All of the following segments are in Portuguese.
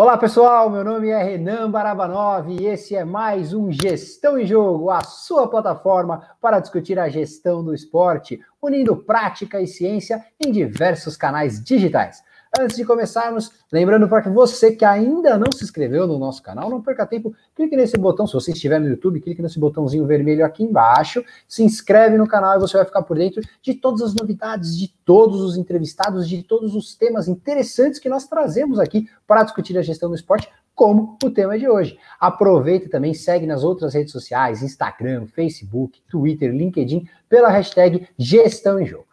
Olá pessoal, meu nome é Renan Barabanov e esse é mais um Gestão em Jogo, a sua plataforma para discutir a gestão do esporte, unindo prática e ciência em diversos canais digitais. Antes de começarmos, lembrando para que você que ainda não se inscreveu no nosso canal, não perca tempo, clique nesse botão, se você estiver no YouTube, clique nesse botãozinho vermelho aqui embaixo, se inscreve no canal e você vai ficar por dentro de todas as novidades, de todos os entrevistados, de todos os temas interessantes que nós trazemos aqui para discutir a gestão do esporte, como o tema de hoje. Aproveita também, segue nas outras redes sociais, Instagram, Facebook, Twitter, LinkedIn, pela hashtag Gestão em Jogo.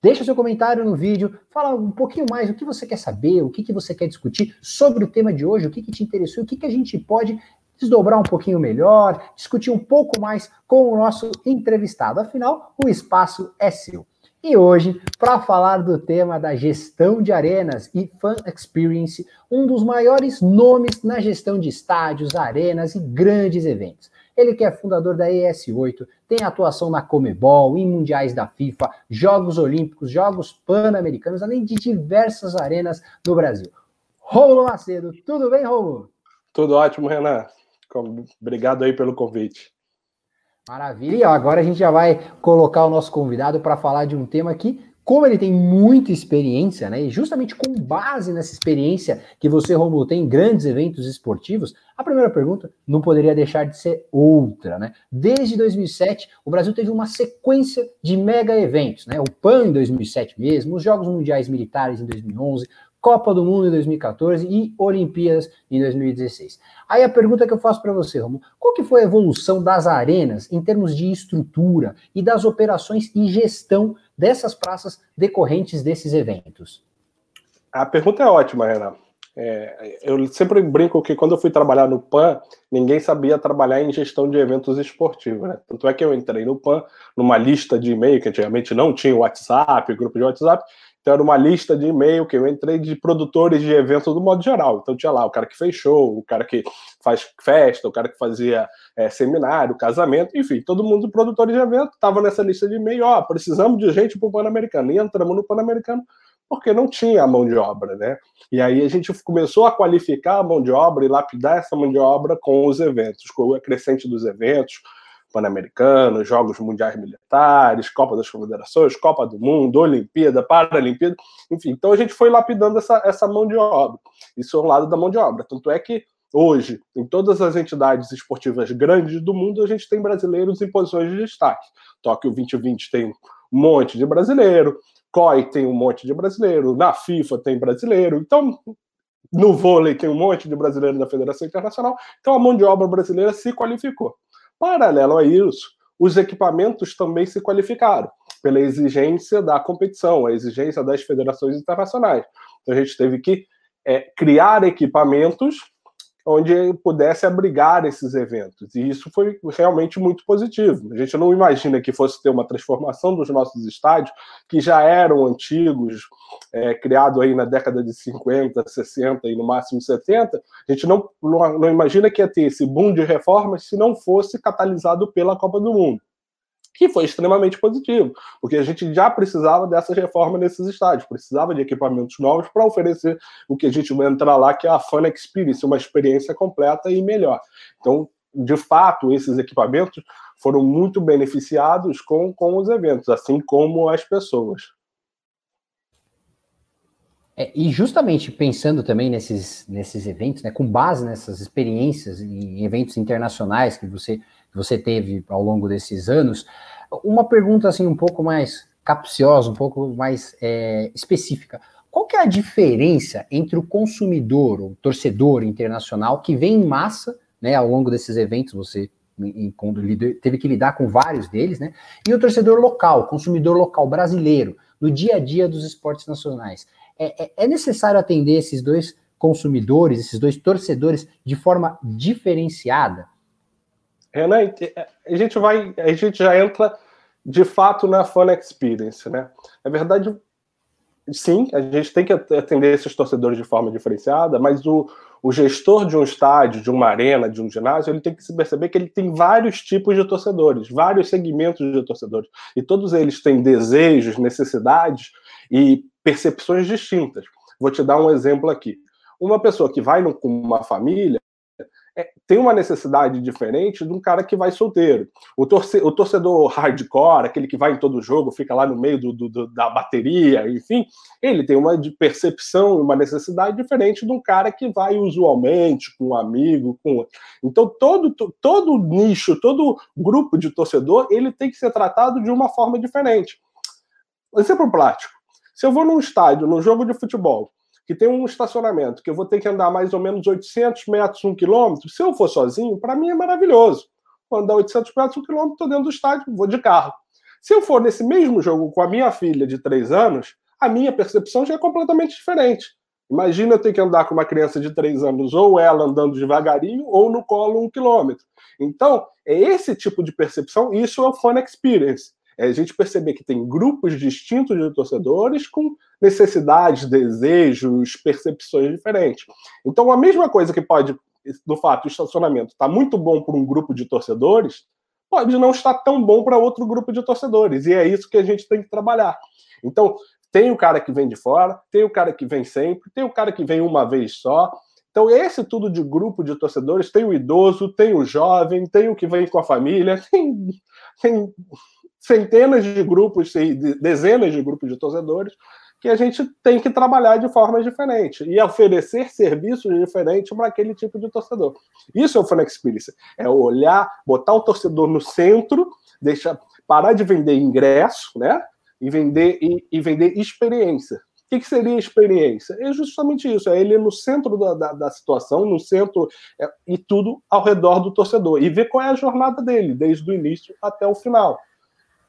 Deixa seu comentário no vídeo, fala um pouquinho mais o que você quer saber, o que, que você quer discutir sobre o tema de hoje, o que, que te interessou, o que, que a gente pode desdobrar um pouquinho melhor, discutir um pouco mais com o nosso entrevistado. Afinal, o espaço é seu. E hoje, para falar do tema da gestão de arenas e Fan Experience, um dos maiores nomes na gestão de estádios, arenas e grandes eventos. Ele que é fundador da ES8, tem atuação na Comebol, em mundiais da FIFA, Jogos Olímpicos, Jogos Pan-Americanos, além de diversas arenas no Brasil. Rômulo Macedo, tudo bem, Rômulo? Tudo ótimo, Renan. Obrigado aí pelo convite. Maravilha. E agora a gente já vai colocar o nosso convidado para falar de um tema que como ele tem muita experiência, né, e justamente com base nessa experiência que você, Romulo, tem em grandes eventos esportivos, a primeira pergunta não poderia deixar de ser outra, né? Desde 2007, o Brasil teve uma sequência de mega eventos, né? O PAN em 2007 mesmo, os Jogos Mundiais Militares em 2011, Copa do Mundo em 2014 e Olimpíadas em 2016. Aí a pergunta que eu faço para você, Romulo, qual que foi a evolução das arenas em termos de estrutura e das operações e gestão dessas praças decorrentes desses eventos? A pergunta é ótima, Renato. É, eu sempre brinco que quando eu fui trabalhar no PAN, ninguém sabia trabalhar em gestão de eventos esportivos. Né? Tanto é que eu entrei no PAN numa lista de e-mail, que antigamente não tinha WhatsApp, grupo de WhatsApp, então era uma lista de e-mail que eu entrei de produtores de eventos do modo geral. Então tinha lá o cara que fez show, o cara que faz festa, o cara que fazia é, seminário, casamento, enfim, todo mundo produtor de evento estava nessa lista de e-mail, ó, precisamos de gente para o Pan-Americano. E entramos no Pan-Americano porque não tinha a mão de obra, né? E aí a gente começou a qualificar a mão de obra e lapidar essa mão de obra com os eventos, com o acrescente dos eventos, Pan-Americanos, Jogos Mundiais Militares, Copa das Confederações, Copa do Mundo, Olimpíada, Paralimpíada, enfim. Então a gente foi lapidando essa, essa mão de obra. Isso é um lado da mão de obra. Tanto é que hoje, em todas as entidades esportivas grandes do mundo, a gente tem brasileiros em posições de destaque. Tóquio 2020 tem um monte de brasileiro, COI tem um monte de brasileiro, na FIFA tem brasileiro, então no vôlei tem um monte de brasileiro da Federação Internacional, então a mão de obra brasileira se qualificou. Paralelo a isso, os equipamentos também se qualificaram pela exigência da competição, a exigência das federações internacionais. Então a gente teve que é, criar equipamentos onde pudesse abrigar esses eventos. E isso foi realmente muito positivo. A gente não imagina que fosse ter uma transformação dos nossos estádios, que já eram antigos, é, aí na década de 50, 60 e no máximo 70. A gente não, não, não imagina que ia ter esse boom de reformas se não fosse catalisado pela Copa do Mundo que foi extremamente positivo, porque a gente já precisava dessas reformas nesses estádios, precisava de equipamentos novos para oferecer o que a gente vai entrar lá, que é a Fun Experience, uma experiência completa e melhor. Então, de fato, esses equipamentos foram muito beneficiados com, com os eventos, assim como as pessoas. É, e justamente pensando também nesses, nesses eventos, né, com base nessas experiências em eventos internacionais que você que você teve ao longo desses anos, uma pergunta assim um pouco mais capciosa, um pouco mais é, específica. Qual que é a diferença entre o consumidor, o torcedor internacional que vem em massa, né, ao longo desses eventos, você quando teve que lidar com vários deles, né, e o torcedor local, consumidor local brasileiro, no dia a dia dos esportes nacionais? É, é, é necessário atender esses dois consumidores, esses dois torcedores de forma diferenciada? Renan, a gente vai, a gente já entra de fato na Fun Experience, né? Na verdade, sim, a gente tem que atender esses torcedores de forma diferenciada, mas o, o gestor de um estádio, de uma arena, de um ginásio, ele tem que se perceber que ele tem vários tipos de torcedores, vários segmentos de torcedores, e todos eles têm desejos, necessidades e percepções distintas. Vou te dar um exemplo aqui. uma pessoa que vai com uma família, é, tem uma necessidade diferente de um cara que vai solteiro. O, torce, o torcedor hardcore, aquele que vai em todo jogo, fica lá no meio do, do, da bateria, enfim, ele tem uma percepção, uma necessidade diferente de um cara que vai usualmente com um amigo, com então todo todo nicho, todo grupo de torcedor, ele tem que ser tratado de uma forma diferente. Exemplo prático: se eu vou num estádio, num jogo de futebol, que tem um estacionamento, que eu vou ter que andar mais ou menos 800 metros, um quilômetro, se eu for sozinho, para mim é maravilhoso. Vou andar 800 metros, um quilômetro, estou dentro do estádio, vou de carro. Se eu for nesse mesmo jogo com a minha filha de três anos, a minha percepção já é completamente diferente. Imagina eu ter que andar com uma criança de três anos, ou ela andando devagarinho, ou no colo um quilômetro. Então, é esse tipo de percepção, isso é o Fun Experience é a gente perceber que tem grupos distintos de torcedores com necessidades, desejos, percepções diferentes. Então, a mesma coisa que pode, do fato, o estacionamento está muito bom para um grupo de torcedores, pode não estar tão bom para outro grupo de torcedores. E é isso que a gente tem que trabalhar. Então, tem o cara que vem de fora, tem o cara que vem sempre, tem o cara que vem uma vez só. Então, esse tudo de grupo de torcedores, tem o idoso, tem o jovem, tem o que vem com a família, tem, tem centenas de grupos, dezenas de grupos de torcedores, que a gente tem que trabalhar de forma diferente e oferecer serviços diferentes para aquele tipo de torcedor. Isso é o Fan Experience, é olhar, botar o torcedor no centro, deixar parar de vender ingresso, né? E vender e, e vender experiência. O que, que, seria experiência? É justamente isso, é ele no centro da, da, da situação, no centro é, e tudo ao redor do torcedor e ver qual é a jornada dele, desde o início até o final.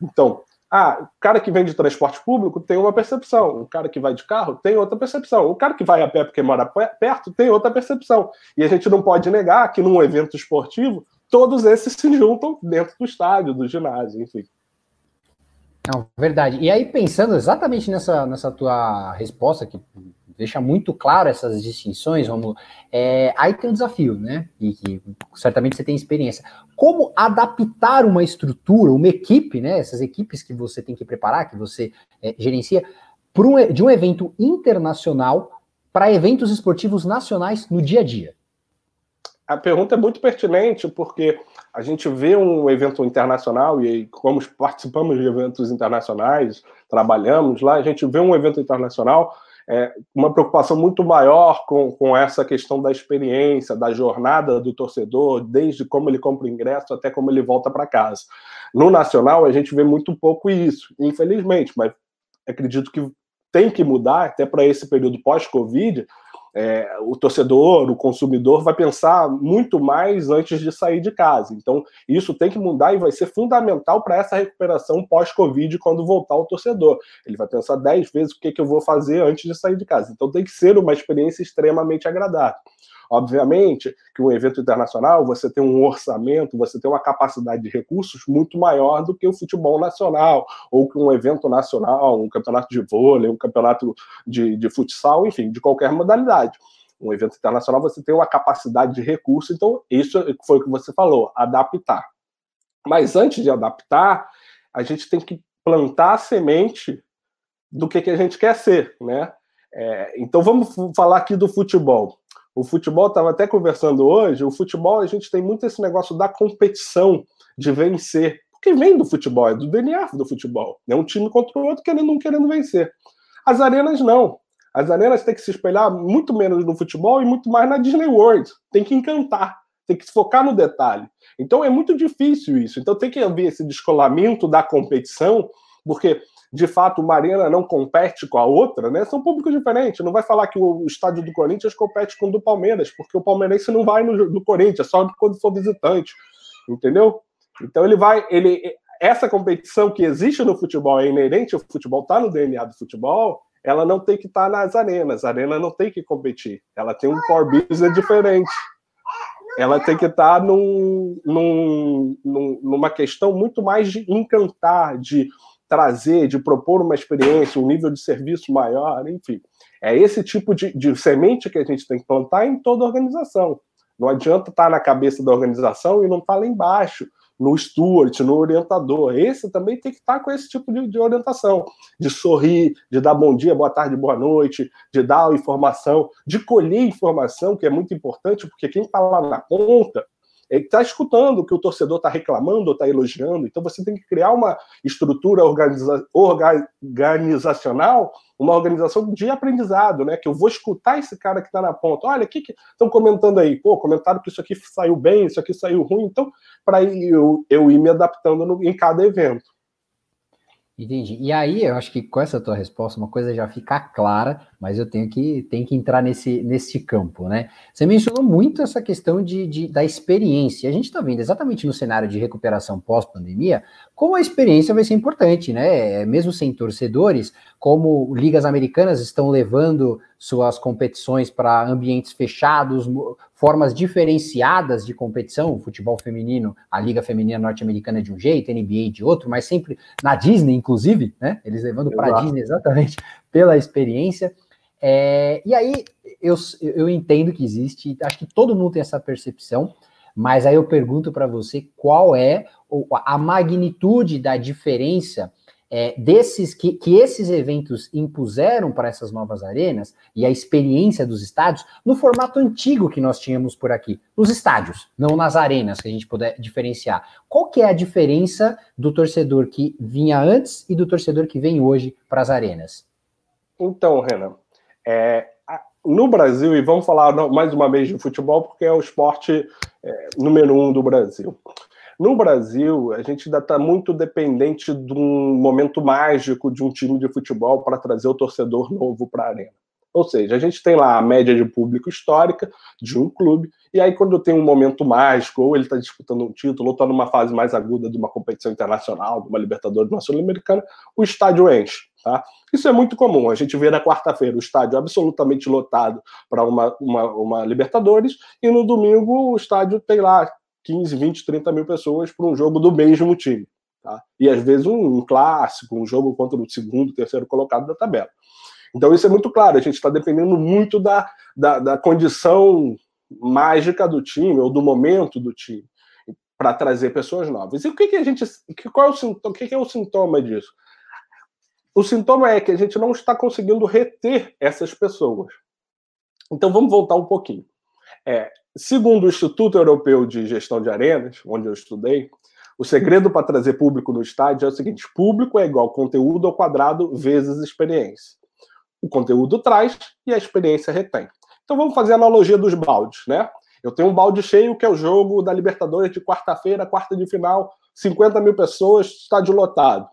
Então, ah, o cara que vem de transporte público tem uma percepção, o cara que vai de carro tem outra percepção, o cara que vai a pé porque mora perto tem outra percepção. E a gente não pode negar que num evento esportivo todos esses se juntam dentro do estádio, do ginásio, enfim. Não, verdade. E aí, pensando exatamente nessa, nessa tua resposta, que deixa muito claro essas distinções, Romulo, é, aí tem um desafio, né? E que certamente você tem experiência. Como adaptar uma estrutura, uma equipe, né? Essas equipes que você tem que preparar, que você é, gerencia, um, de um evento internacional para eventos esportivos nacionais no dia a dia? A pergunta é muito pertinente, porque a gente vê um evento internacional, e como participamos de eventos internacionais, trabalhamos lá, a gente vê um evento internacional é, uma preocupação muito maior com, com essa questão da experiência, da jornada do torcedor, desde como ele compra o ingresso até como ele volta para casa. No Nacional, a gente vê muito pouco isso, infelizmente, mas acredito que tem que mudar, até para esse período pós-Covid, é, o torcedor, o consumidor vai pensar muito mais antes de sair de casa. Então, isso tem que mudar e vai ser fundamental para essa recuperação pós-Covid quando voltar o torcedor. Ele vai pensar dez vezes o que, que eu vou fazer antes de sair de casa. Então, tem que ser uma experiência extremamente agradável. Obviamente que um evento internacional você tem um orçamento, você tem uma capacidade de recursos muito maior do que o futebol nacional, ou que um evento nacional, um campeonato de vôlei, um campeonato de, de futsal, enfim, de qualquer modalidade. Um evento internacional você tem uma capacidade de recurso, então isso foi o que você falou, adaptar. Mas antes de adaptar, a gente tem que plantar a semente do que, que a gente quer ser, né? É, então vamos falar aqui do futebol. O futebol, estava até conversando hoje, o futebol a gente tem muito esse negócio da competição, de vencer. Porque vem do futebol, é do DNA do futebol. É um time contra o outro querendo não querendo vencer. As arenas não. As arenas têm que se espelhar muito menos no futebol e muito mais na Disney World. Tem que encantar, tem que focar no detalhe. Então é muito difícil isso. Então tem que haver esse descolamento da competição, porque de fato uma arena não compete com a outra, né? São públicos diferentes. Não vai falar que o estádio do Corinthians compete com o do Palmeiras, porque o palmeirense não vai no do Corinthians, só quando for visitante, entendeu? Então ele vai, ele essa competição que existe no futebol é inerente ao futebol, está no DNA do futebol, ela não tem que estar tá nas arenas. A arena não tem que competir. Ela tem um core business diferente. Ela tem que estar tá num, num, numa questão muito mais de encantar, de trazer, de propor uma experiência, um nível de serviço maior, enfim. É esse tipo de, de semente que a gente tem que plantar em toda organização. Não adianta estar na cabeça da organização e não estar lá embaixo, no steward, no orientador. Esse também tem que estar com esse tipo de, de, orientação, de sorrir, de dar bom dia, boa tarde, boa noite, de dar informação, de colher informação, que é muito importante, porque quem está lá na ponta está escutando o que o torcedor está reclamando ou está elogiando. Então você tem que criar uma estrutura organiza organizacional, uma organização de aprendizado, né? Que eu vou escutar esse cara que está na ponta. Olha, o que estão comentando aí? Pô, comentaram que isso aqui saiu bem, isso aqui saiu ruim. Então, para eu, eu ir me adaptando no, em cada evento. Entendi. E aí, eu acho que com essa tua resposta, uma coisa já fica clara, mas eu tenho que, tenho que entrar nesse, nesse campo, né? Você mencionou muito essa questão de, de da experiência. A gente está vendo exatamente no cenário de recuperação pós-pandemia, como a experiência vai ser importante, né? Mesmo sem torcedores, como ligas americanas estão levando suas competições para ambientes fechados, formas diferenciadas de competição, o futebol feminino, a liga feminina norte-americana de um jeito, NBA de outro, mas sempre na Disney, inclusive, né? Eles levando para a Disney exatamente pela experiência. É, e aí eu, eu entendo que existe, acho que todo mundo tem essa percepção, mas aí eu pergunto para você qual é a magnitude da diferença é, desses que, que esses eventos impuseram para essas novas arenas e a experiência dos estádios no formato antigo que nós tínhamos por aqui, nos estádios, não nas arenas, que a gente puder diferenciar. Qual que é a diferença do torcedor que vinha antes e do torcedor que vem hoje para as arenas? Então, Renan, é, no Brasil, e vamos falar mais uma vez de futebol, porque é o esporte é, número um do Brasil. No Brasil, a gente ainda está muito dependente de um momento mágico de um time de futebol para trazer o torcedor novo para a arena. Ou seja, a gente tem lá a média de público histórica de um clube, e aí quando tem um momento mágico, ou ele está disputando um título, ou está numa fase mais aguda de uma competição internacional, de uma Libertadores, de uma Sul-Americana, o estádio enche. Tá? Isso é muito comum. A gente vê na quarta-feira o estádio absolutamente lotado para uma, uma, uma Libertadores, e no domingo o estádio tem lá 15, 20, 30 mil pessoas para um jogo do mesmo time. Tá? E às vezes um, um, clássico, um jogo contra o segundo, terceiro colocado da tabela. Então isso é muito claro, a gente está dependendo muito da, da, da, condição mágica do time, ou do momento do time, para trazer pessoas novas. E o que, que a gente. Qual é o o que, que é o sintoma disso? O sintoma é que a gente não está conseguindo reter essas pessoas. Então vamos voltar um pouquinho. É, segundo o Instituto Europeu de Gestão de Arenas, onde eu estudei, o segredo para trazer público no estádio é o seguinte: público é igual conteúdo ao quadrado vezes experiência. O conteúdo traz e a experiência retém. Então vamos fazer a analogia dos baldes, né? Eu tenho um balde cheio, que é o jogo da Libertadores de quarta-feira, quarta de final, 50 mil pessoas, estádio lotado.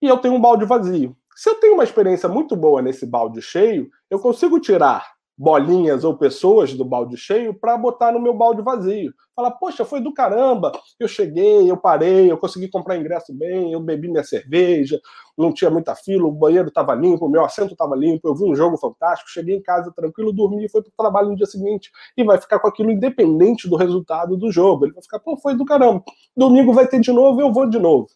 E eu tenho um balde vazio. Se eu tenho uma experiência muito boa nesse balde cheio, eu consigo tirar bolinhas ou pessoas do balde cheio para botar no meu balde vazio. Falar, poxa, foi do caramba, eu cheguei, eu parei, eu consegui comprar ingresso bem, eu bebi minha cerveja, não tinha muita fila, o banheiro estava limpo, o meu assento estava limpo, eu vi um jogo fantástico, cheguei em casa tranquilo, dormi e fui para o trabalho no dia seguinte. E vai ficar com aquilo independente do resultado do jogo. Ele vai ficar, pô, foi do caramba. Domingo vai ter de novo, eu vou de novo.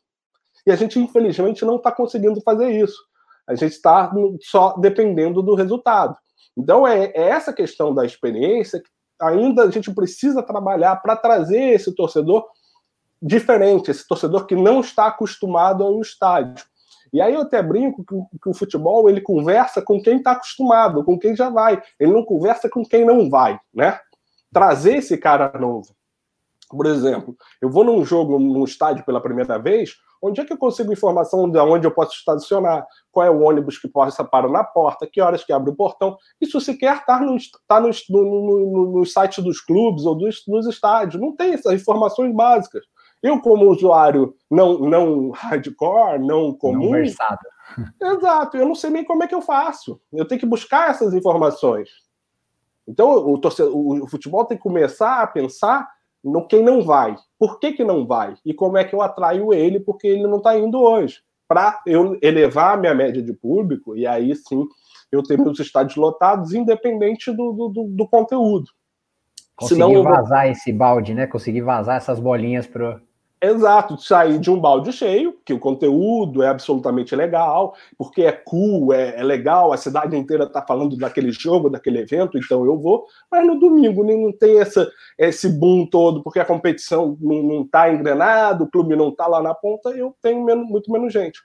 E a gente, infelizmente, não está conseguindo fazer isso. A gente está só dependendo do resultado. Então, é, é essa questão da experiência que ainda a gente precisa trabalhar para trazer esse torcedor diferente, esse torcedor que não está acostumado ao estádio. E aí eu até brinco que, que o futebol ele conversa com quem está acostumado, com quem já vai. Ele não conversa com quem não vai, né? Trazer esse cara novo. Por exemplo, eu vou num jogo, num estádio pela primeira vez, onde é que eu consigo informação de onde eu posso estacionar, qual é o ônibus que possa parar na porta, que horas que abre o portão. Isso sequer está no, tá no, no, no, no site dos clubes ou dos, dos estádios. Não tem essas informações básicas. Eu, como usuário não, não hardcore, não comum. Não versado. Exato, eu não sei nem como é que eu faço. Eu tenho que buscar essas informações. Então, o, torcedor, o futebol tem que começar a pensar no quem não vai. Por que, que não vai? E como é que eu atraio ele porque ele não está indo hoje? Para eu elevar a minha média de público, e aí sim eu ter meus estádios lotados, independente do, do, do conteúdo. Conseguir Senão, vazar vou... esse balde, né? Conseguir vazar essas bolinhas para Exato, sair de um balde cheio, que o conteúdo é absolutamente legal, porque é cool, é, é legal, a cidade inteira está falando daquele jogo, daquele evento, então eu vou, mas no domingo não tem essa, esse boom todo, porque a competição não está engrenada, o clube não está lá na ponta, eu tenho menos, muito menos gente.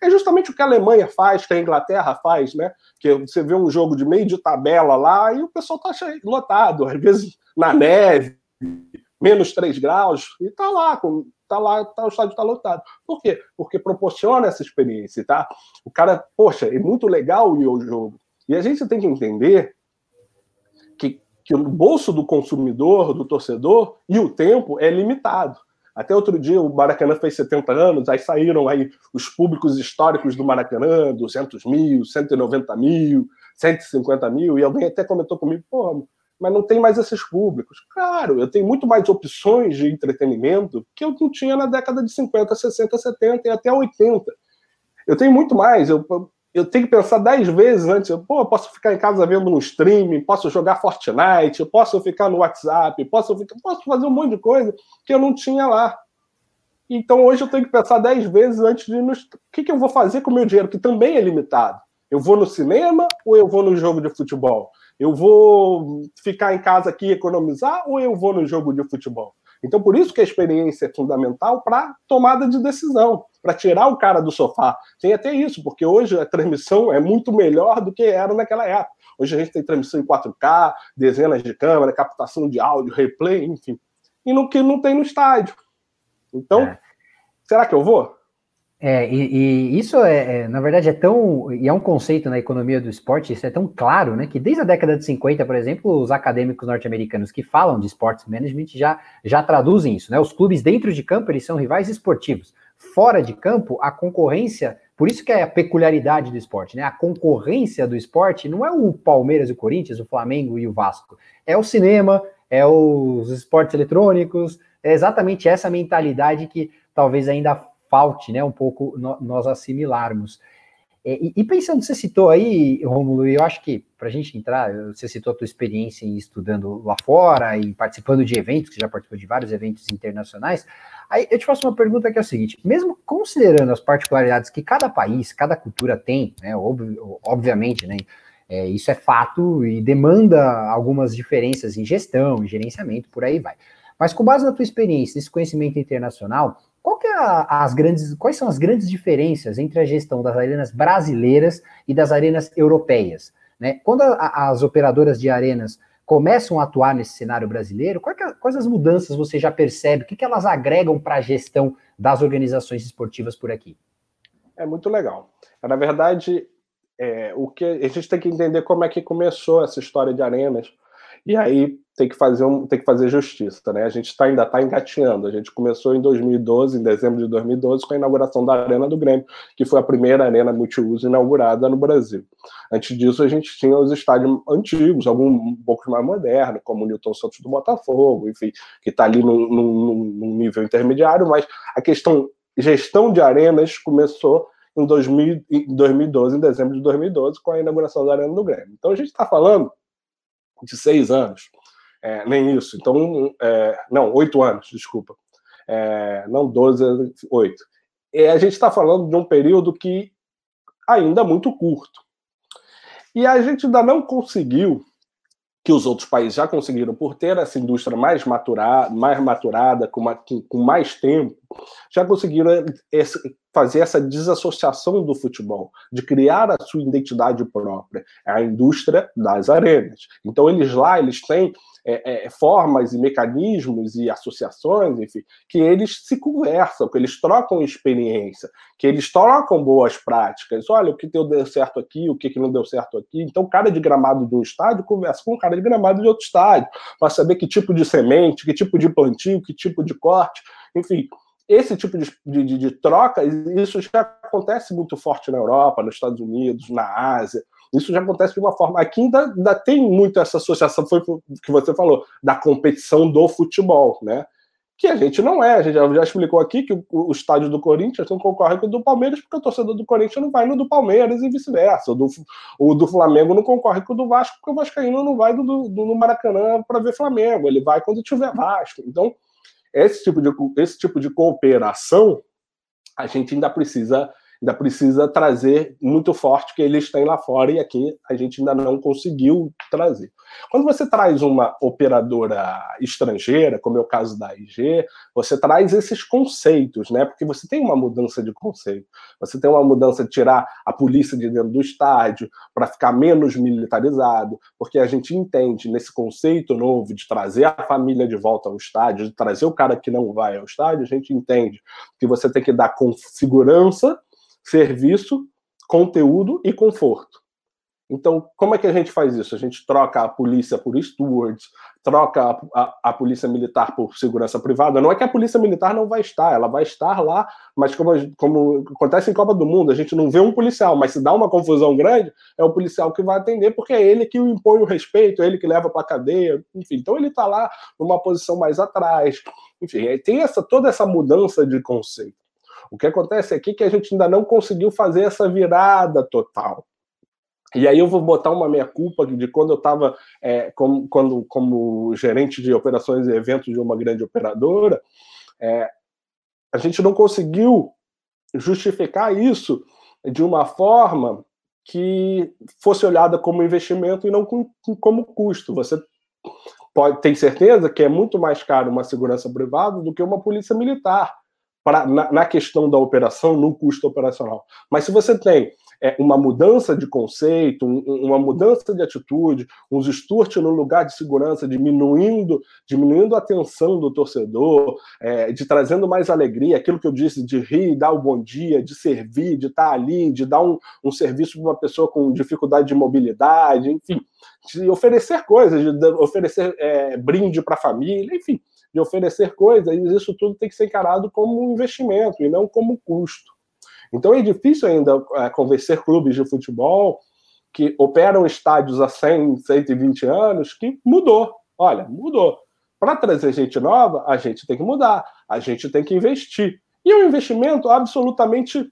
É justamente o que a Alemanha faz, que a Inglaterra faz, né? Que você vê um jogo de meio de tabela lá e o pessoal está lotado, às vezes na neve, menos 3 graus, e está lá, com tá lá, tá, o estádio está lotado. Por quê? Porque proporciona essa experiência, tá? O cara, poxa, é muito legal ir ao jogo. E a gente tem que entender que, que o bolso do consumidor, do torcedor, e o tempo é limitado. Até outro dia o Maracanã fez 70 anos, aí saíram aí os públicos históricos do Maracanã, 200 mil, 190 mil, 150 mil, e alguém até comentou comigo, pô, mas não tem mais esses públicos. Claro, eu tenho muito mais opções de entretenimento que eu não tinha na década de 50, 60, 70 e até 80. Eu tenho muito mais, eu, eu tenho que pensar dez vezes antes. Eu, pô, eu posso ficar em casa vendo no streaming, posso jogar Fortnite, posso ficar no WhatsApp, posso, ficar, posso fazer um monte de coisa que eu não tinha lá. Então hoje eu tenho que pensar dez vezes antes de ir no. O que, que eu vou fazer com o meu dinheiro, que também é limitado? Eu vou no cinema ou eu vou no jogo de futebol? Eu vou ficar em casa aqui e economizar ou eu vou no jogo de futebol? Então, por isso que a experiência é fundamental para tomada de decisão, para tirar o cara do sofá. Tem até isso, porque hoje a transmissão é muito melhor do que era naquela época. Hoje a gente tem transmissão em 4K, dezenas de câmeras, captação de áudio, replay, enfim. E no que não tem no estádio. Então, é. será que eu vou? É, e, e isso é, é, na verdade, é tão. E é um conceito na economia do esporte, isso é tão claro, né? Que desde a década de 50, por exemplo, os acadêmicos norte-americanos que falam de sports management já, já traduzem isso, né? Os clubes dentro de campo, eles são rivais esportivos. Fora de campo, a concorrência. Por isso que é a peculiaridade do esporte, né? A concorrência do esporte não é o Palmeiras e o Corinthians, o Flamengo e o Vasco. É o cinema, é os esportes eletrônicos, é exatamente essa mentalidade que talvez ainda falte, né, um pouco no, nós assimilarmos. É, e, e, pensando, você citou aí, Romulo, eu acho que para a gente entrar, você citou a tua experiência em estudando lá fora e participando de eventos, que já participou de vários eventos internacionais. Aí eu te faço uma pergunta que é a seguinte: mesmo considerando as particularidades que cada país, cada cultura tem, né, ob, obviamente, né, é, isso é fato e demanda algumas diferenças em gestão, em gerenciamento, por aí vai. Mas com base na tua experiência, nesse conhecimento internacional, qual que é a, as grandes, quais são as grandes diferenças entre a gestão das arenas brasileiras e das arenas europeias? Né? Quando a, as operadoras de arenas começam a atuar nesse cenário brasileiro, é, quais as mudanças você já percebe? O que, que elas agregam para a gestão das organizações esportivas por aqui? É muito legal. Na verdade, é, o que a gente tem que entender como é que começou essa história de arenas. E aí tem que fazer, um, tem que fazer justiça, né? A gente tá, ainda está engateando. A gente começou em 2012, em dezembro de 2012, com a inauguração da Arena do Grêmio, que foi a primeira arena multiuso inaugurada no Brasil. Antes disso, a gente tinha os estádios antigos, alguns um pouco mais modernos, como o Newton Santos do Botafogo, enfim, que está ali num, num, num nível intermediário, mas a questão gestão de arenas começou em, 2000, em 2012, em dezembro de 2012, com a inauguração da Arena do Grêmio. Então a gente está falando de seis anos é, nem isso. Então, é, não, oito anos, desculpa. É, não 12, oito. a gente está falando de um período que ainda é muito curto. E a gente ainda não conseguiu, que os outros países já conseguiram, por ter essa indústria mais maturada, mais maturada com, uma, com mais tempo, já conseguiram esse, fazer essa desassociação do futebol, de criar a sua identidade própria, é a indústria das arenas. Então eles lá, eles têm é, é, formas e mecanismos e associações, enfim, que eles se conversam, que eles trocam experiência, que eles trocam boas práticas. Olha, o que deu certo aqui, o que não deu certo aqui. Então, cara de gramado de um estádio conversa com o cara de gramado de outro estádio, para saber que tipo de semente, que tipo de plantio, que tipo de corte, enfim esse tipo de, de, de, troca, isso já acontece muito forte na Europa, nos Estados Unidos, na Ásia. Isso já acontece de uma forma. Aqui ainda, ainda tem muito essa associação, foi que você falou, da competição do futebol, né? Que a gente não é. A gente já, explicou aqui que o, o, estádio do Corinthians não concorre com o do Palmeiras, porque o torcedor do Corinthians não vai no do Palmeiras e vice-versa. O do, o do Flamengo não concorre com o do Vasco, porque o Vascaíno não vai do, do Maracanã para ver Flamengo. Ele vai quando tiver Vasco. Então, esse tipo de, esse tipo de cooperação a gente ainda precisa ainda precisa trazer muito forte que eles têm lá fora e aqui a gente ainda não conseguiu trazer. Quando você traz uma operadora estrangeira, como é o caso da IG, você traz esses conceitos, né? Porque você tem uma mudança de conceito. Você tem uma mudança de tirar a polícia de dentro do estádio para ficar menos militarizado, porque a gente entende nesse conceito novo de trazer a família de volta ao estádio, de trazer o cara que não vai ao estádio, a gente entende que você tem que dar com segurança serviço, conteúdo e conforto. Então, como é que a gente faz isso? A gente troca a polícia por stewards, troca a, a, a, polícia militar por segurança privada. Não é que a polícia militar não vai estar, ela vai estar lá, mas como, como acontece em Copa do Mundo, a gente não vê um policial, mas se dá uma confusão grande, é o policial que vai atender, porque é ele que impõe o respeito, é ele que leva para a cadeia, enfim. Então ele está lá numa posição mais atrás. Enfim, tem essa, toda essa mudança de conceito. O que acontece aqui é que a gente ainda não conseguiu fazer essa virada total. E aí eu vou botar uma meia-culpa de quando eu estava é, como, como gerente de operações e eventos de uma grande operadora, é, a gente não conseguiu justificar isso de uma forma que fosse olhada como investimento e não como custo. Você pode ter certeza que é muito mais caro uma segurança privada do que uma polícia militar pra, na, na questão da operação, no custo operacional. Mas se você tem é, uma mudança de conceito, um, uma mudança de atitude, um Sturt no lugar de segurança, diminuindo, diminuindo a tensão do torcedor, é, de trazendo mais alegria, aquilo que eu disse, de rir, dar o bom dia, de servir, de estar ali, de dar um, um serviço para uma pessoa com dificuldade de mobilidade, enfim, de oferecer coisas, de oferecer é, brinde para a família, enfim, de oferecer coisas, isso tudo tem que ser encarado como um investimento e não como custo. Então é difícil ainda é, convencer clubes de futebol que operam estádios há 100, 120 anos que mudou. Olha, mudou. Para trazer gente nova, a gente tem que mudar, a gente tem que investir. E é um investimento absolutamente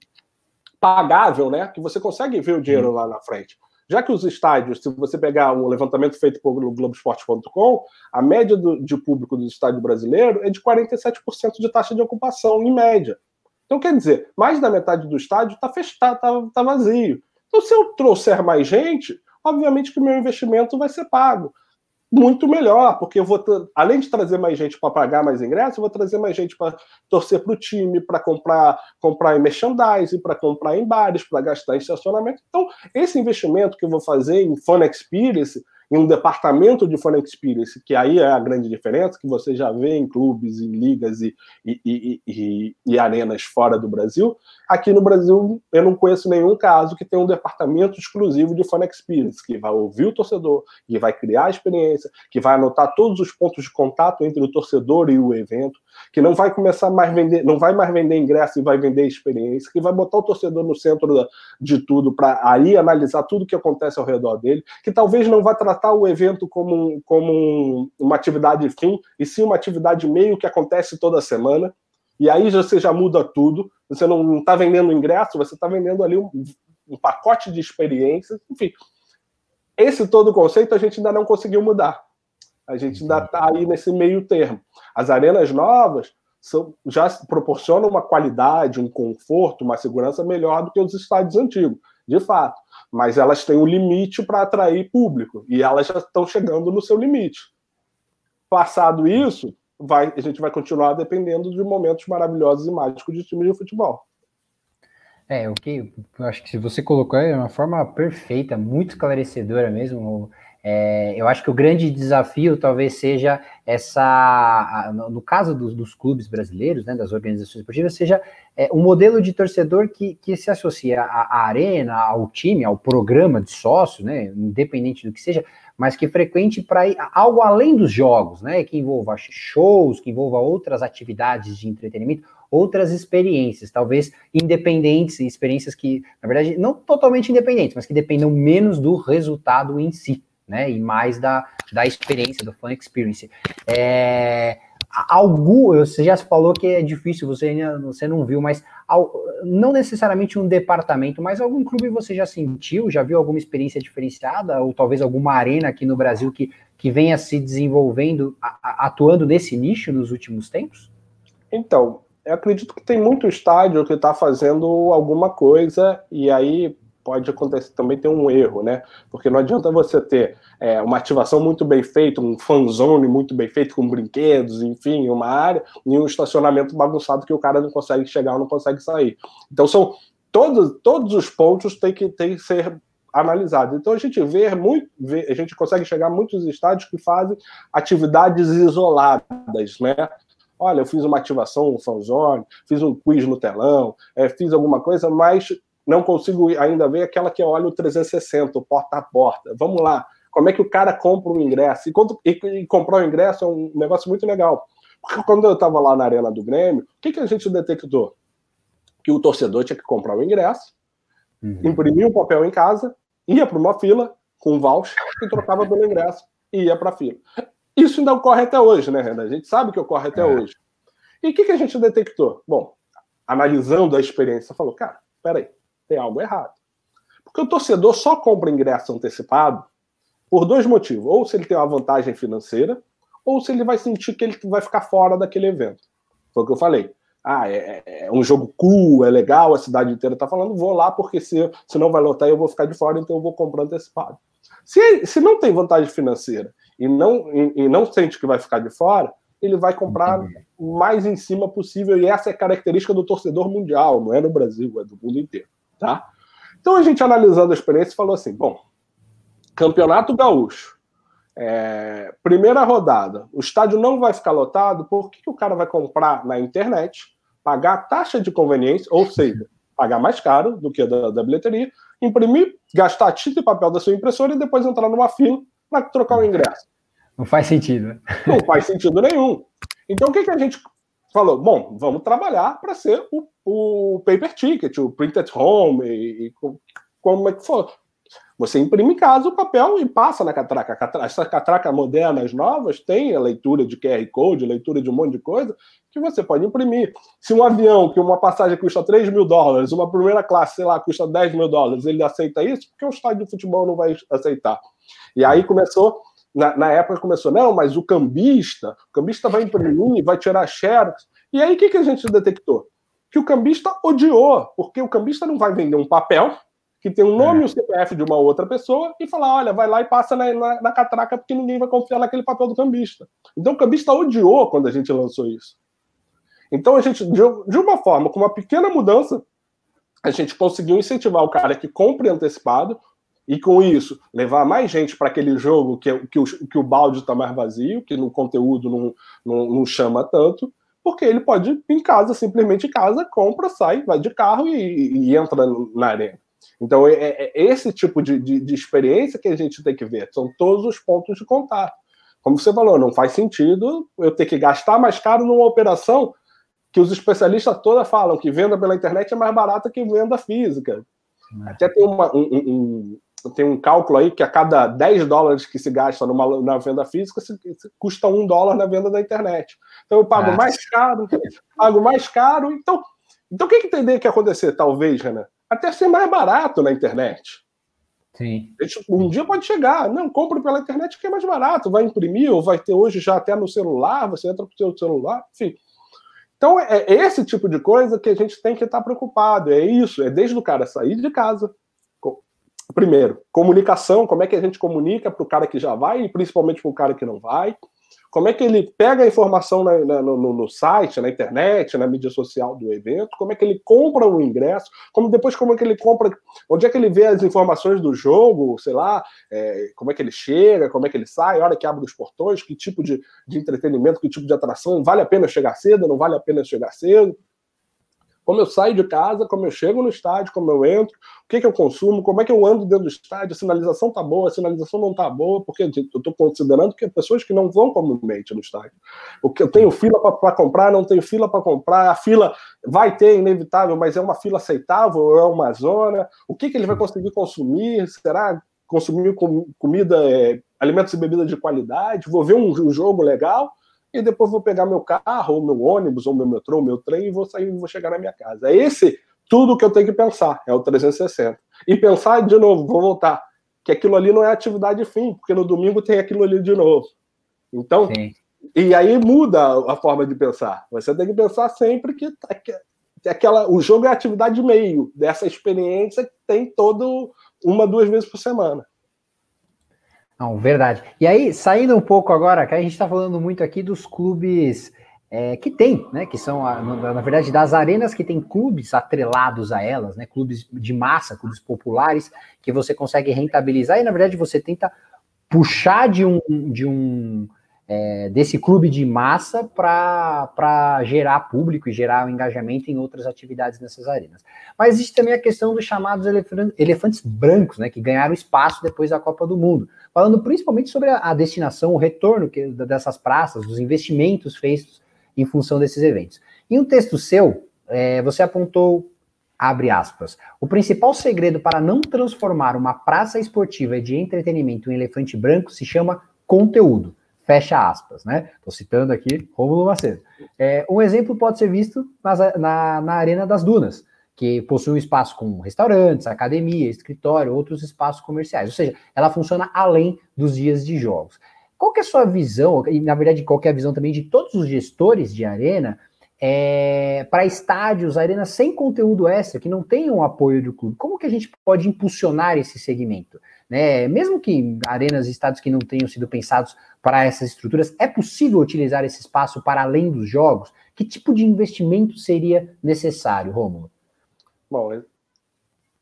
pagável, né? Que você consegue ver o dinheiro lá na frente. Já que os estádios, se você pegar um levantamento feito pelo Globoesporte.com, a média do, de público do estádio brasileiro é de 47% de taxa de ocupação, em média. Então, quer dizer, mais da metade do estádio está fechado, tá, tá vazio. Então, se eu trouxer mais gente, obviamente que o meu investimento vai ser pago muito melhor, porque eu vou, além de trazer mais gente para pagar mais ingressos, eu vou trazer mais gente para torcer para o time, para comprar, comprar em merchandising, para comprar em bares, para gastar em estacionamento. Então, esse investimento que eu vou fazer em Fun Experience em um departamento de fan experience, que aí é a grande diferença, que você já vê em clubes, em ligas e, e, e, e, arenas fora do Brasil. Aqui no Brasil, eu não conheço nenhum caso que tenha um departamento exclusivo de fan experience, que vai ouvir o torcedor, que vai criar a experiência, que vai anotar todos os pontos de contato entre o torcedor e o evento, que não vai começar mais vender, não vai mais vender ingresso e vai vender experiência, que vai botar o torcedor no centro de tudo para aí analisar tudo que acontece ao redor dele, que talvez não vá tratar o evento como, como uma atividade fim, e sim uma atividade meio que acontece toda semana. E aí você já muda tudo. Você não está vendendo ingresso, você está vendendo ali um, um pacote de experiências. Enfim, esse todo conceito a gente ainda não conseguiu mudar. A gente ainda está aí nesse meio termo. As arenas novas são, já proporcionam uma qualidade, um conforto, uma segurança melhor do que os estádios antigos, de fato. Mas elas têm um limite para atrair público e elas já estão chegando no seu limite. Passado isso, vai, a gente vai continuar dependendo de momentos maravilhosos e mágicos de times de futebol. É, o que eu acho que você colocou é uma forma perfeita, muito esclarecedora mesmo. É, eu acho que o grande desafio talvez seja essa, no caso dos, dos clubes brasileiros, né, das organizações esportivas, seja é, um modelo de torcedor que, que se associa à, à, arena, ao time, ao programa de sócio, né, independente do que seja, mas que frequente para algo além dos jogos, né, que envolva shows, que envolva outras atividades de entretenimento, outras experiências, talvez independentes, experiências que, na verdade, não totalmente independentes, mas que dependam menos do resultado em si né? E mais da, da experiência, do fan experience. É, Algo, você já falou que é difícil, você, você não viu, mas não necessariamente um departamento, mas algum clube você já sentiu, já viu alguma experiência diferenciada, ou talvez alguma arena aqui no Brasil que, que venha se desenvolvendo, atuando nesse nicho nos últimos tempos? Então, eu acredito que tem muito estádio que está fazendo alguma coisa, e aí pode acontecer também ter um erro, né? Porque não adianta você ter é, uma ativação muito bem feita, um fanzone muito bem feito, com brinquedos, enfim, uma área, e um estacionamento bagunçado que o cara não consegue chegar ou não consegue sair. Então são todos, todos os pontos têm que, têm que ser analisados. Então a gente vê muito, vê, a gente consegue chegar a muitos estádios que fazem atividades isoladas, né? Olha, eu fiz uma ativação no fanzone, fiz um quiz no telão, é, fiz alguma coisa, mas não consigo ainda ver aquela que olha o 360, o porta a porta. Vamos lá, como é que o cara compra um ingresso? E, quando, e, e comprar o um ingresso é um negócio muito legal. Porque quando eu estava lá na arena do Grêmio, o que, que a gente detectou? Que o torcedor tinha que comprar o ingresso, uhum. imprimir o um papel em casa, ia para uma fila com um voucher e trocava pelo ingresso e ia para a fila. Isso ainda ocorre até hoje, né, Renan? A gente sabe que ocorre até é. hoje. E o que, que a gente detectou? Bom, analisando a experiência, falou, cara, peraí, tem algo errado. Porque o torcedor só compra ingresso antecipado por dois motivos. Ou se ele tem uma vantagem financeira, ou se ele vai sentir que ele vai ficar fora daquele evento. Foi o que eu falei. Ah, é, é, é um jogo cool, é legal, a cidade inteira está falando, vou lá porque se, se não vai lotar eu vou ficar de fora, então eu vou comprar antecipado. Se, se não tem vantagem financeira e não, e, e não sente que vai ficar de fora, ele vai comprar o mais em cima possível, e essa é a característica do torcedor mundial, não é no Brasil, é do mundo inteiro. Tá? Então a gente analisando a experiência falou assim: bom, Campeonato Gaúcho, é, primeira rodada, o estádio não vai ficar lotado, por que, que o cara vai comprar na internet, pagar a taxa de conveniência, ou seja, pagar mais caro do que a da, da bilheteria, imprimir, gastar tinta e papel da sua impressora e depois entrar numa fila para trocar o ingresso? Não faz sentido. Não faz sentido nenhum. Então o que, que a gente falou, bom, vamos trabalhar para ser o, o, paper ticket, o printed home, e, e, como é que for. Você imprime em casa o papel e passa na catraca. Essas catracas modernas novas têm a leitura de QR Code, leitura de um monte de coisa que você pode imprimir. Se um avião, que uma passagem custa 3 mil dólares, uma primeira classe, sei lá, custa 10 mil dólares, ele aceita isso, porque o estádio de futebol não vai aceitar. E aí começou na, na, época começou, não, mas o cambista, o cambista vai imprimir, vai tirar xerox. E aí o que, que a gente detectou? Que o cambista odiou, porque o cambista não vai vender um papel que tem o um nome e é. o CPF de uma outra pessoa e falar, olha, vai lá e passa na, na, na, catraca porque ninguém vai confiar naquele papel do cambista. Então o cambista odiou quando a gente lançou isso. Então a gente, de, de uma forma, com uma pequena mudança, a gente conseguiu incentivar o cara que compre antecipado, e com isso levar mais gente para aquele jogo que, que, o, que o balde está mais vazio, que no conteúdo não, não, não, chama tanto, porque ele pode ir em casa, simplesmente em casa, compra, sai, vai de carro e, e entra na arena. Então é, é, é esse tipo de, de, de, experiência que a gente tem que ver, são todos os pontos de contato. Como você falou, não faz sentido eu ter que gastar mais caro numa operação que os especialistas toda falam que venda pela internet é mais barata que venda física. É. Até tem uma, um, um, tem um cálculo aí que a cada 10 dólares que se gasta numa, na venda física, se, se custa um dólar na venda da internet. Então eu pago mais caro, pago mais caro. Então, então o que, que teria que acontecer, talvez, Renan? Até ser mais barato na internet. Sim. Um dia pode chegar, não, compre pela internet que é mais barato, vai imprimir, ou vai ter hoje já até no celular, você entra com o seu celular, enfim. Então, é esse tipo de coisa que a gente tem que estar preocupado. É isso, é desde o cara sair de casa, primeiro, comunicação, como é que a gente comunica para o cara que já vai e principalmente para o cara que não vai. Como é que ele pega a informação na, na, no, no, site, na internet, na mídia social do evento? Como é que ele compra o ingresso? Como depois como é que ele compra? Onde é que ele vê as informações do jogo? Sei lá, é, como é que ele chega? Como é que ele sai? A hora que abre os portões? Que tipo de, de entretenimento? Que tipo de atração? Vale a pena chegar cedo? Não vale a pena chegar cedo? Como eu saio de casa, como eu chego no estádio, como eu entro, o que, que eu consumo, como é que eu ando dentro do estádio, a sinalização tá boa, a sinalização não tá boa, porque eu estou considerando que é pessoas que não vão comumente no estádio. O que eu tenho fila para comprar, não tenho fila para comprar, a fila vai ter, inevitável, mas é uma fila aceitável, é uma zona, o que, que ele vai conseguir consumir, será consumir comida, é, alimentos e bebidas de qualidade, vou ver um, um jogo legal, e depois vou pegar meu carro, ou meu ônibus, ou meu metrô, ou meu trem e vou sair e vou chegar na minha casa. É esse tudo que eu tenho que pensar, é o 360. E pensar de novo, vou voltar, que aquilo ali não é atividade fim, porque no domingo tem aquilo ali de novo. Então, Sim. e aí muda a forma de pensar. Você tem que pensar sempre que aquela, o jogo é atividade meio dessa experiência que tem todo uma, duas vezes por semana. Não, verdade. E aí, saindo um pouco agora, que a gente está falando muito aqui dos clubes é, que tem, né? Que são, na verdade, das arenas que tem clubes atrelados a elas, né? Clubes de massa, clubes populares, que você consegue rentabilizar e, na verdade, você tenta puxar de um, de um é, desse clube de massa para gerar público e gerar um engajamento em outras atividades nessas arenas. Mas existe também a questão dos chamados elefantes brancos, né, que ganharam espaço depois da Copa do Mundo, falando principalmente sobre a, destinação, o retorno que, dessas praças, os investimentos feitos em função desses eventos. Em um texto seu, é, você apontou abre aspas. O principal segredo para não transformar uma praça esportiva de entretenimento em elefante branco se chama conteúdo. Fecha aspas, né? Estou citando aqui Rômulo Macedo. É, um exemplo pode ser visto nas, na, na Arena das Dunas, que possui um espaço com restaurantes, academia, escritório, outros espaços comerciais. Ou seja, ela funciona além dos dias de jogos. Qual que é a sua visão, e na verdade qual é a visão também de todos os gestores de arena, é, para estádios, arenas sem conteúdo extra, que não tenham apoio do clube? Como que a gente pode impulsionar esse segmento? Né? Mesmo que arenas e estádios que não tenham sido pensados para essas estruturas, é possível utilizar esse espaço para além dos jogos? Que tipo de investimento seria necessário, Rômulo? Bom,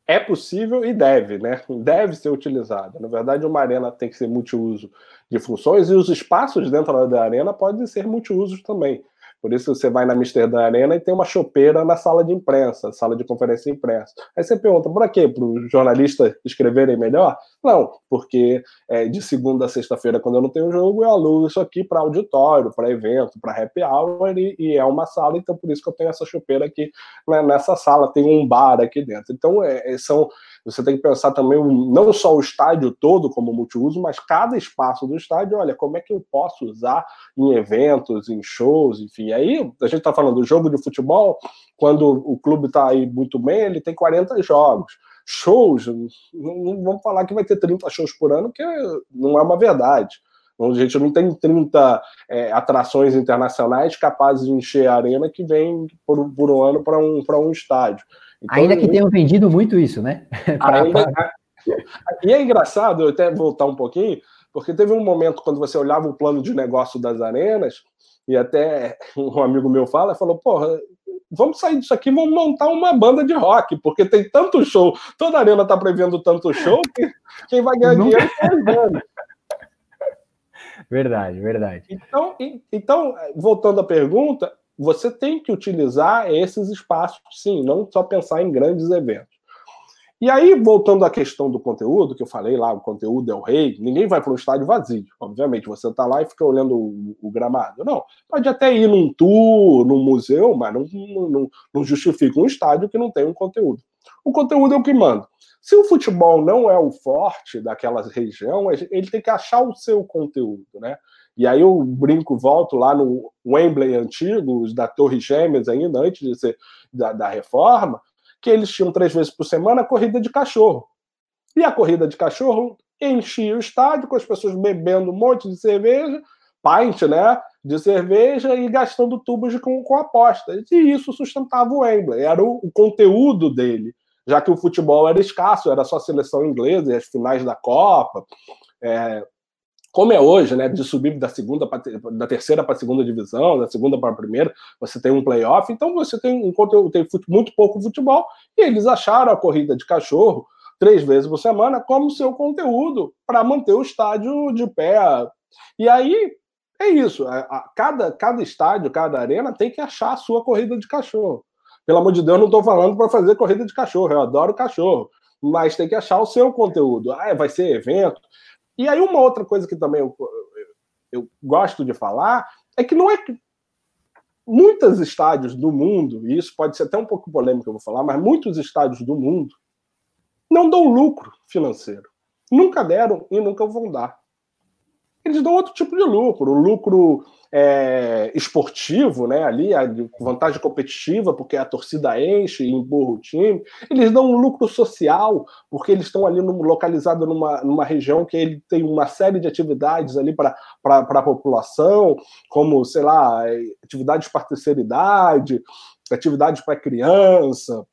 é possível e deve, né? Deve ser utilizado. Na verdade, uma arena tem que ser multiuso de funções e os espaços dentro da arena podem ser multiusos também. Por isso você vai na Amsterdã Arena e tem uma chopeira na sala de imprensa, sala de conferência imprensa. Aí você pergunta, por quê? Para os jornalistas escreverem melhor? Não, porque é, de segunda a sexta-feira, quando eu não tenho jogo, eu alugo isso aqui para auditório, para evento, para happy hour, e, e, é uma sala, então por isso que eu tenho essa chopeira aqui né, nessa sala, tem um bar aqui dentro. Então, é, é são você tem que pensar também não só o estádio todo como multiuso, mas cada espaço do estádio, olha, como é que eu posso usar em eventos, em shows, enfim. Aí a gente está falando do jogo de futebol, quando o clube está aí muito bem, ele tem 40 jogos. Shows, não vamos falar que vai ter 30 shows por ano, que não é uma verdade. A gente não tem 30 é, atrações internacionais capazes de encher a arena que vem por, por um ano para um, um estádio. Então, Ainda que tenham vendido muito isso, né? ainda. E é engraçado, eu até voltar um pouquinho, porque teve um momento quando você olhava o plano de negócio das arenas, e até um amigo meu fala, falou, porra, vamos sair disso aqui, vamos montar uma banda de rock, porque tem tanto show, toda arena está prevendo tanto show que quem vai ganhar Nunca... dinheiro é as bandas. Verdade, verdade. Então, então, voltando à pergunta, você tem que utilizar esses espaços, sim, não só pensar em grandes eventos. E aí, voltando à questão do conteúdo, que eu falei lá, o conteúdo é o rei, ninguém vai para um estádio vazio, obviamente. Você está lá e fica olhando o, o, gramado. Não, pode até ir num tour, num museu, mas não, não, não justifica um estádio que não tem um conteúdo. O conteúdo é o que manda. Se o futebol não é o forte daquela região, ele tem que achar o seu conteúdo, né? E aí eu brinco, volto lá no Wembley antigo, da Torre Gêmeas ainda, antes de ser da, da reforma, que eles tinham três vezes por semana a corrida de cachorro. E a corrida de cachorro enchia o estádio com as pessoas bebendo um monte de cerveja, pint, né? De cerveja e gastando tubos com, com apostas. E isso sustentava o Wembley, era o, o conteúdo dele, já que o futebol era escasso, era só a seleção inglesa e as finais da Copa. É, como é hoje, né, de subir da segunda pra, da terceira para a segunda divisão, da segunda para a primeira, você tem um playoff, então você tem um conteúdo, tem muito pouco futebol, e eles acharam a corrida de cachorro três vezes por semana como seu conteúdo para manter o estádio de pé. E aí é isso, a, a, cada, cada estádio, cada arena tem que achar a sua corrida de cachorro. Pelo amor de Deus, não estou falando para fazer corrida de cachorro, eu adoro cachorro, mas tem que achar o seu conteúdo. Ah, vai ser evento, e aí, uma outra coisa que também eu, eu, eu gosto de falar é que não é que muitos estádios do mundo, e isso pode ser até um pouco polêmico eu vou falar, mas muitos estádios do mundo não dão lucro financeiro. Nunca deram e nunca vão dar. Eles dão outro tipo de lucro, o lucro é, esportivo, né? Ali, a vantagem competitiva, porque a torcida enche e empurra o time. Eles dão um lucro social, porque eles estão ali no, localizados numa, numa região que ele tem uma série de atividades ali para a população, como, sei lá, atividades para terceira idade, atividades para criança.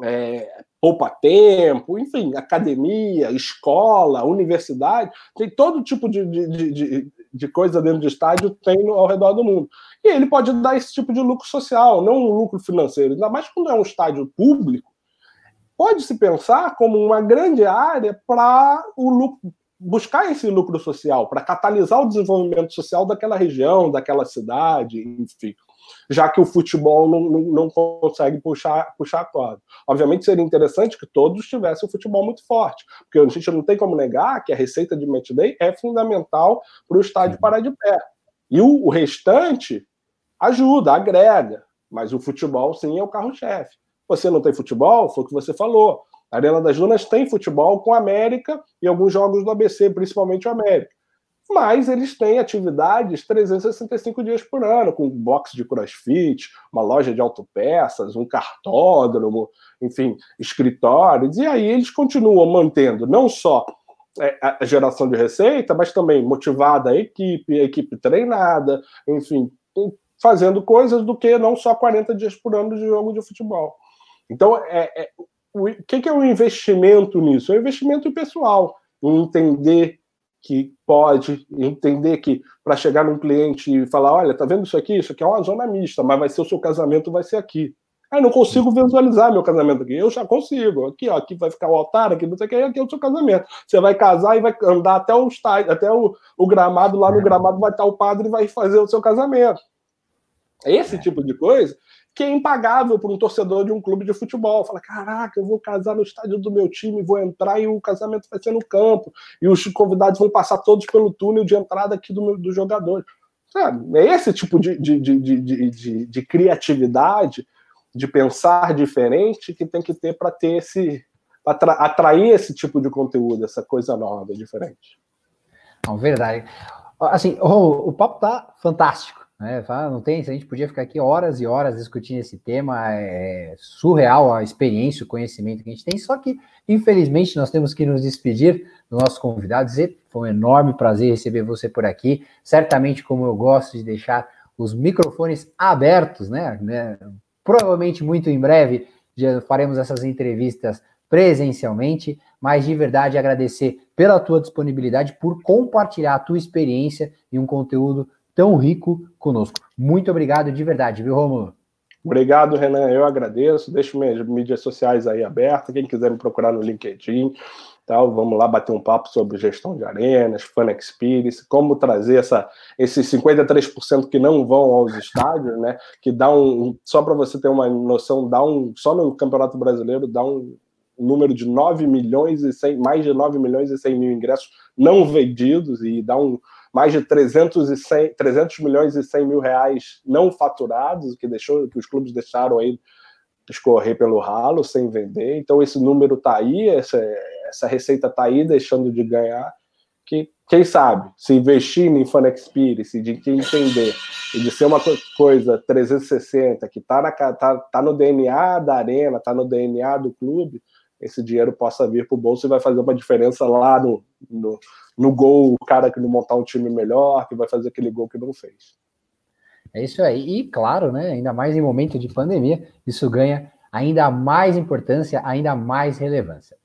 É, poupa-tempo, enfim, academia, escola, universidade, tem todo tipo de, de, de, de coisa dentro de estádio tem ao redor do mundo. E ele pode dar esse tipo de lucro social, não um lucro financeiro. Ainda mais quando é um estádio público, pode-se pensar como uma grande área para o lucro, buscar esse lucro social, para catalisar o desenvolvimento social daquela região, daquela cidade, enfim já que o futebol não, não, não consegue puxar, puxar a corda. Obviamente seria interessante que todos tivessem um futebol muito forte, porque a gente não tem como negar que a receita de match day é fundamental para o estádio parar de pé. E o, o restante ajuda, agrega, mas o futebol sim é o carro-chefe. Você não tem futebol, foi o que você falou. A Arena das Dunas tem futebol com a América e alguns jogos do ABC, principalmente o América mas eles têm atividades 365 dias por ano, com box de crossfit, uma loja de autopeças, um cartódromo, enfim, escritórios, e aí eles continuam mantendo não só é, a geração de receita, mas também motivada a equipe, a equipe treinada, enfim, fazendo coisas do que não só 40 dias por ano de jogo de futebol. Então, é, é o que é o investimento nisso? É um investimento pessoal, em entender que pode entender que para chegar num cliente e falar, olha, tá vendo isso aqui? Isso aqui é uma zona mista, mas vai ser o seu casamento, vai ser aqui. Ah, não consigo visualizar meu casamento aqui. Eu já consigo. Aqui, ó, aqui vai ficar o altar, aqui não sei o que, aqui é o seu casamento. Você vai casar e vai andar até o estádio, até o, o gramado, lá no gramado vai estar o padre e vai fazer o seu casamento. Esse tipo de coisa que é impagável para um torcedor de um clube de futebol. Fala, caraca, eu vou casar no estádio do meu time, vou entrar e o casamento vai ser no campo. E os convidados vão passar todos pelo túnel de entrada aqui do, do jogador. É esse tipo de, de, de, de, de criatividade, de pensar diferente, que tem que ter para ter esse. para atrair esse tipo de conteúdo, essa coisa nova, diferente. Não, verdade. Assim, o, o papo tá fantástico. Né? Não tem, a gente podia ficar aqui horas e horas discutindo esse tema, é surreal a experiência, o conhecimento que a gente tem, só que, infelizmente, nós temos que nos despedir do nosso convidado, dizer foi um enorme prazer receber você por aqui, certamente como eu gosto de deixar os microfones abertos, né? né? Provavelmente muito em breve já faremos essas entrevistas presencialmente, mas de verdade agradecer pela tua disponibilidade, por compartilhar a tua experiência e um conteúdo tão rico conosco. Muito obrigado de verdade, viu, Romulo? Obrigado, Renan. Eu agradeço. Deixo minhas mídias sociais aí abertas. Quem quiser me procurar no LinkedIn, tal, vamos lá bater um papo sobre gestão de arenas, Fan Experience, como trazer essa, esses 53% que não vão aos estádios, né? Que dá um. Só para você ter uma noção, dá um. Só no Campeonato Brasileiro dá um número de 9 milhões e 100, mais de 9 milhões e 100 mil ingressos não vendidos e dá um, mais de 300, e 100, 300 milhões e 100 mil reais não faturados, que, deixou, que os clubes deixaram aí escorrer pelo ralo sem vender. Então esse número está aí, essa, essa receita está aí, deixando de ganhar. Que quem sabe, se investir em Fan Experience, de entender e de ser uma coisa 360 que está tá, tá no DNA da arena, está no DNA do clube, esse dinheiro possa vir para o bolso e vai fazer uma diferença lá no, no, no gol, o cara que não montar um time melhor, que vai fazer aquele gol que não fez. É isso aí. E claro, né, ainda mais em momento de pandemia, isso ganha ainda mais importância, ainda mais relevância.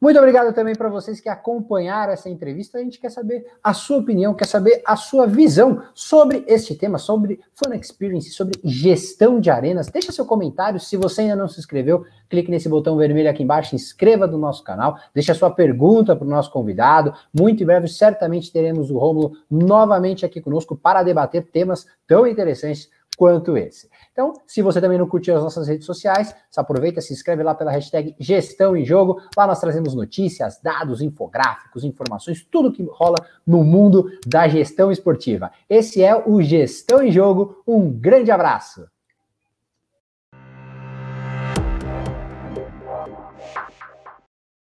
Muito obrigado também para vocês que acompanharam essa entrevista. A gente quer saber a sua opinião, quer saber a sua visão sobre este tema, sobre Fun Experience, sobre gestão de arenas. Deixa seu comentário. Se você ainda não se inscreveu, clique nesse botão vermelho aqui embaixo, inscreva no nosso canal, deixa sua pergunta para o nosso convidado. Muito em breve, certamente teremos o Rômulo novamente aqui conosco para debater temas tão interessantes quanto esse. Então, se você também não curtiu as nossas redes sociais, se aproveita, se inscreve lá pela hashtag Gestão em Jogo. Lá nós trazemos notícias, dados, infográficos, informações, tudo que rola no mundo da gestão esportiva. Esse é o Gestão em Jogo. Um grande abraço.